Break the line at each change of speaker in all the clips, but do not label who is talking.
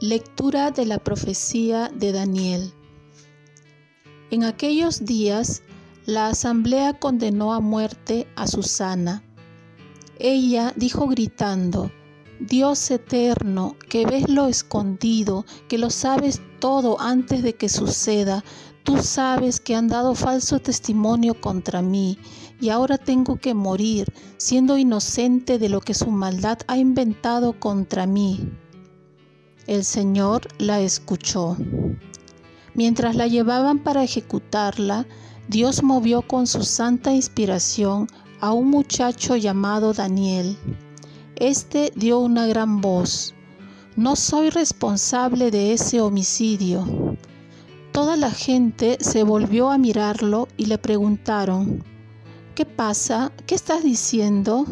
Lectura de la profecía de Daniel. En aquellos días, la asamblea condenó a muerte a Susana. Ella dijo gritando, Dios eterno, que ves lo escondido, que lo sabes todo antes de que suceda, tú sabes que han dado falso testimonio contra mí, y ahora tengo que morir, siendo inocente de lo que su maldad ha inventado contra mí. El Señor la escuchó. Mientras la llevaban para ejecutarla, Dios movió con su santa inspiración a un muchacho llamado Daniel. Este dio una gran voz. No soy responsable de ese homicidio. Toda la gente se volvió a mirarlo y le preguntaron, ¿qué pasa? ¿Qué estás diciendo?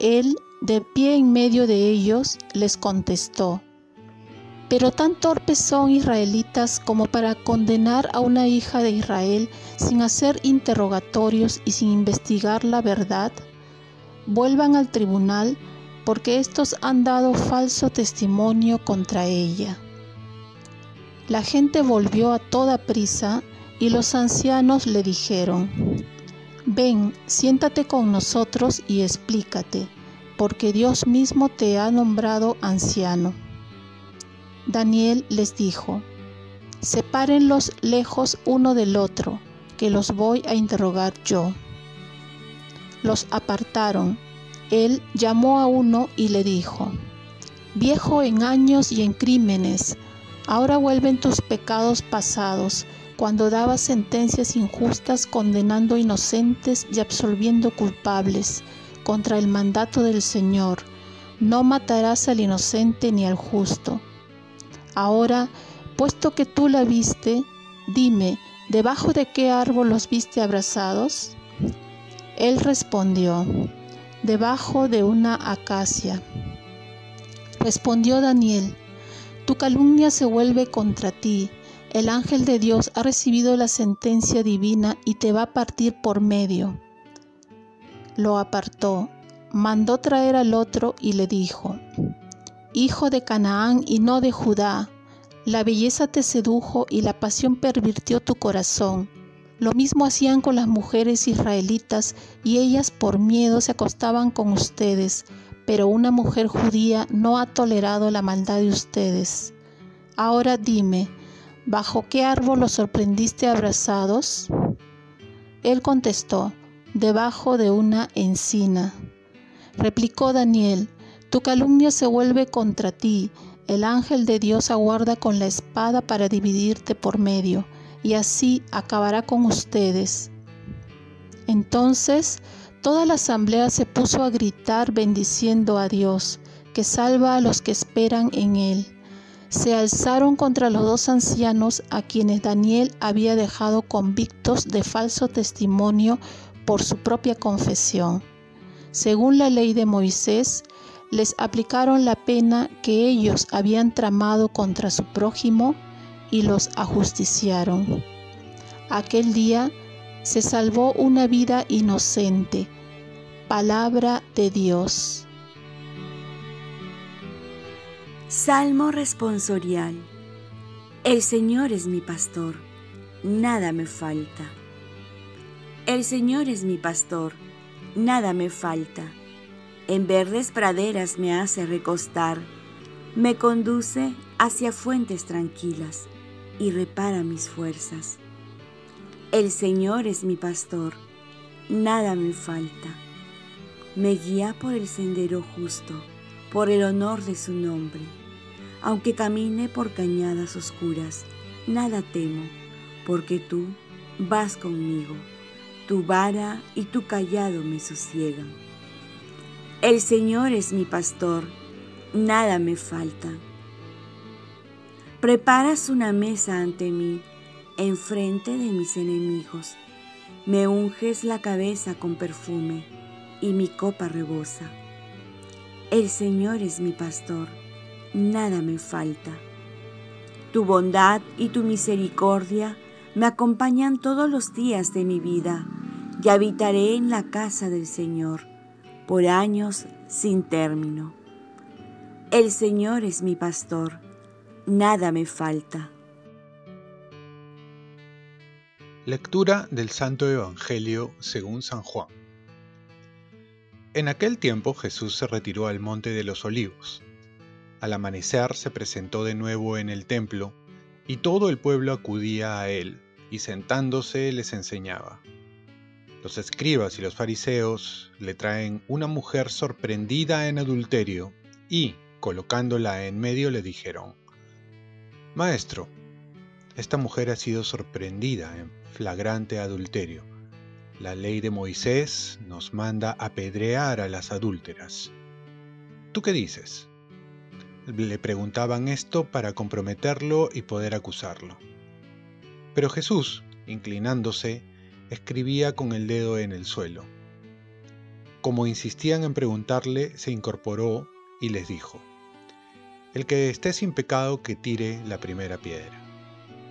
Él, de pie en medio de ellos, les contestó, pero tan torpes son israelitas como para condenar a una hija de Israel sin hacer interrogatorios y sin investigar la verdad. Vuelvan al tribunal porque estos han dado falso testimonio contra ella. La gente volvió a toda prisa y los ancianos le dijeron, Ven, siéntate con nosotros y explícate, porque Dios mismo te ha nombrado anciano. Daniel les dijo, sepárenlos lejos uno del otro, que los voy a interrogar yo. Los apartaron. Él llamó a uno y le dijo, Viejo en años y en crímenes, ahora vuelven tus pecados pasados, cuando dabas sentencias injustas condenando inocentes y absolviendo culpables, contra el mandato del Señor, no matarás al inocente ni al justo Ahora, puesto que tú la viste, dime, ¿debajo de qué árbol los viste abrazados? Él respondió, debajo de una acacia. Respondió Daniel, tu calumnia se vuelve contra ti. El ángel de Dios ha recibido la sentencia divina y te va a partir por medio. Lo apartó, mandó traer al otro y le dijo, hijo de Canaán y no de Judá. La belleza te sedujo y la pasión pervirtió tu corazón. Lo mismo hacían con las mujeres israelitas y ellas por miedo se acostaban con ustedes, pero una mujer judía no ha tolerado la maldad de ustedes. Ahora dime, ¿bajo qué árbol los sorprendiste abrazados? Él contestó, debajo de una encina. Replicó Daniel, tu calumnia se vuelve contra ti. El ángel de Dios aguarda con la espada para dividirte por medio, y así acabará con ustedes. Entonces toda la asamblea se puso a gritar bendiciendo a Dios, que salva a los que esperan en Él. Se alzaron contra los dos ancianos a quienes Daniel había dejado convictos de falso testimonio por su propia confesión. Según la ley de Moisés, les aplicaron la pena que ellos habían tramado contra su prójimo y los ajusticiaron. Aquel día se salvó una vida inocente. Palabra de Dios.
Salmo responsorial. El Señor es mi pastor, nada me falta. El Señor es mi pastor, nada me falta en verdes praderas me hace recostar, me conduce hacia fuentes tranquilas y repara mis fuerzas. El Señor es mi pastor, nada me falta. Me guía por el sendero justo, por el honor de su nombre. Aunque camine por cañadas oscuras, nada temo, porque tú vas conmigo. Tu vara y tu callado me sosiegan. El Señor es mi pastor, nada me falta. Preparas una mesa ante mí, enfrente de mis enemigos. Me unges la cabeza con perfume y mi copa rebosa. El Señor es mi pastor, nada me falta. Tu bondad y tu misericordia me acompañan todos los días de mi vida y habitaré en la casa del Señor por años sin término. El Señor es mi pastor, nada me falta.
Lectura del Santo Evangelio según San Juan. En aquel tiempo Jesús se retiró al monte de los olivos. Al amanecer se presentó de nuevo en el templo, y todo el pueblo acudía a él, y sentándose les enseñaba. Los escribas y los fariseos le traen una mujer sorprendida en adulterio, y, colocándola en medio, le dijeron, Maestro, esta mujer ha sido sorprendida en flagrante adulterio la ley de Moisés nos manda apedrear a las adúlteras. ¿Tú qué dices? Le preguntaban esto para comprometerlo y poder acusarlo. Pero Jesús, inclinándose, escribía con el dedo en el suelo. Como insistían en preguntarle, se incorporó y les dijo, El que esté sin pecado que tire la primera piedra.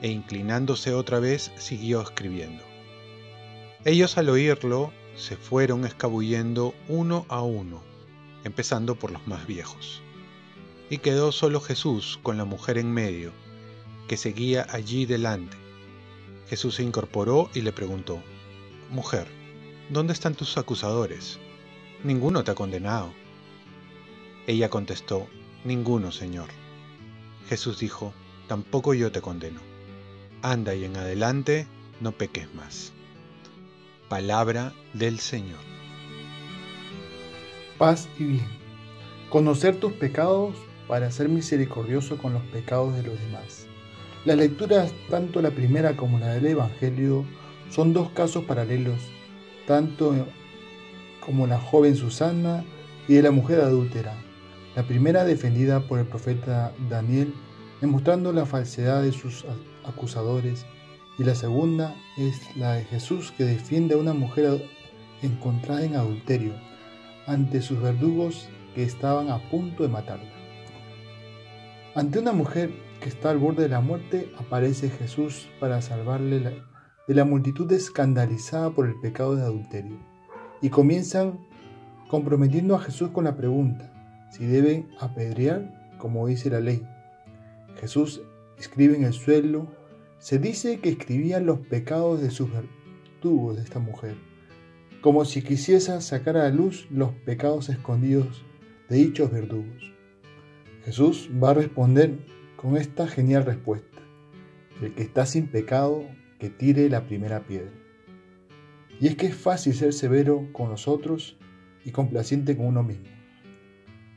E inclinándose otra vez, siguió escribiendo. Ellos al oírlo se fueron escabullendo uno a uno, empezando por los más viejos. Y quedó solo Jesús con la mujer en medio, que seguía allí delante. Jesús se incorporó y le preguntó, Mujer, ¿dónde están tus acusadores? Ninguno te ha condenado. Ella contestó, Ninguno, Señor. Jesús dijo, Tampoco yo te condeno. Anda y en adelante no peques más. Palabra del Señor.
Paz y bien. Conocer tus pecados para ser misericordioso con los pecados de los demás. Las lecturas, tanto la primera como la del Evangelio, son dos casos paralelos, tanto como la joven Susana y de la mujer adúltera. La primera defendida por el profeta Daniel, demostrando la falsedad de sus acusadores y la segunda es la de Jesús que defiende a una mujer encontrada en adulterio ante sus verdugos que estaban a punto de matarla. Ante una mujer que está al borde de la muerte aparece Jesús para salvarle de la multitud escandalizada por el pecado de adulterio y comienzan comprometiendo a Jesús con la pregunta si deben apedrear como dice la ley. Jesús escribe en el suelo se dice que escribían los pecados de sus verdugos de esta mujer, como si quisiese sacar a la luz los pecados escondidos de dichos verdugos. Jesús va a responder con esta genial respuesta. El que está sin pecado, que tire la primera piedra. Y es que es fácil ser severo con nosotros y complaciente con uno mismo.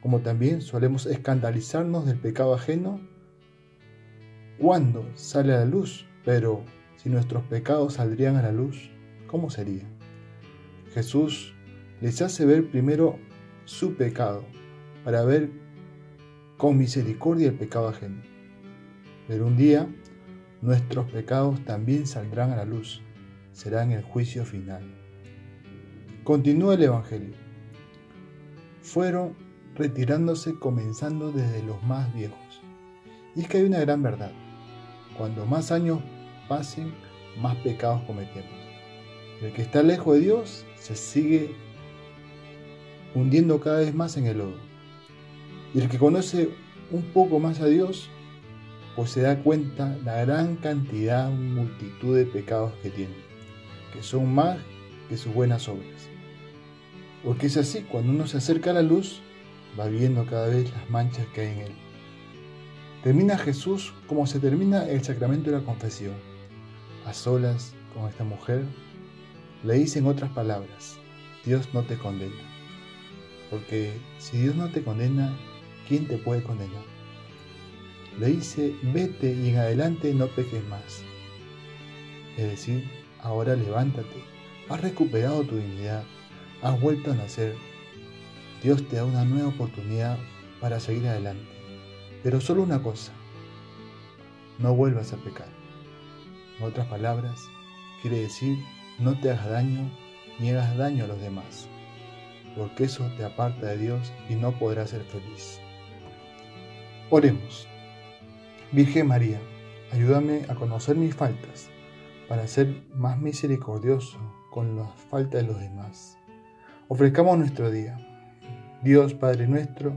Como también solemos escandalizarnos del pecado ajeno cuándo sale a la luz, pero si nuestros pecados saldrían a la luz, ¿cómo sería? Jesús les hace ver primero su pecado para ver con misericordia el pecado ajeno. Pero un día nuestros pecados también saldrán a la luz, serán el juicio final. Continúa el Evangelio. Fueron retirándose comenzando desde los más viejos. Y es que hay una gran verdad. Cuando más años pasen, más pecados cometemos. El que está lejos de Dios se sigue hundiendo cada vez más en el lodo. Y el que conoce un poco más a Dios, pues se da cuenta la gran cantidad, multitud de pecados que tiene, que son más que sus buenas obras. Porque es así, cuando uno se acerca a la luz, va viendo cada vez las manchas que hay en él. Termina Jesús como se termina el sacramento de la confesión. A solas con esta mujer, le dice en otras palabras, Dios no te condena. Porque si Dios no te condena, ¿quién te puede condenar? Le dice, vete y en adelante no peques más. Es decir, ahora levántate, has recuperado tu dignidad, has vuelto a nacer. Dios te da una nueva oportunidad para seguir adelante. Pero solo una cosa, no vuelvas a pecar. En otras palabras, quiere decir, no te hagas daño ni hagas daño a los demás, porque eso te aparta de Dios y no podrás ser feliz. Oremos. Virgen María, ayúdame a conocer mis faltas, para ser más misericordioso con la falta de los demás. Ofrezcamos nuestro día. Dios Padre nuestro,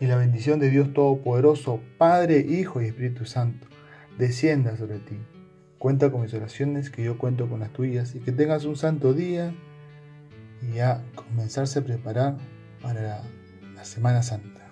Y la bendición de Dios Todopoderoso, Padre, Hijo y Espíritu Santo, descienda sobre ti. Cuenta con mis oraciones, que yo cuento con las tuyas, y que tengas un santo día y a comenzarse a preparar para la Semana Santa.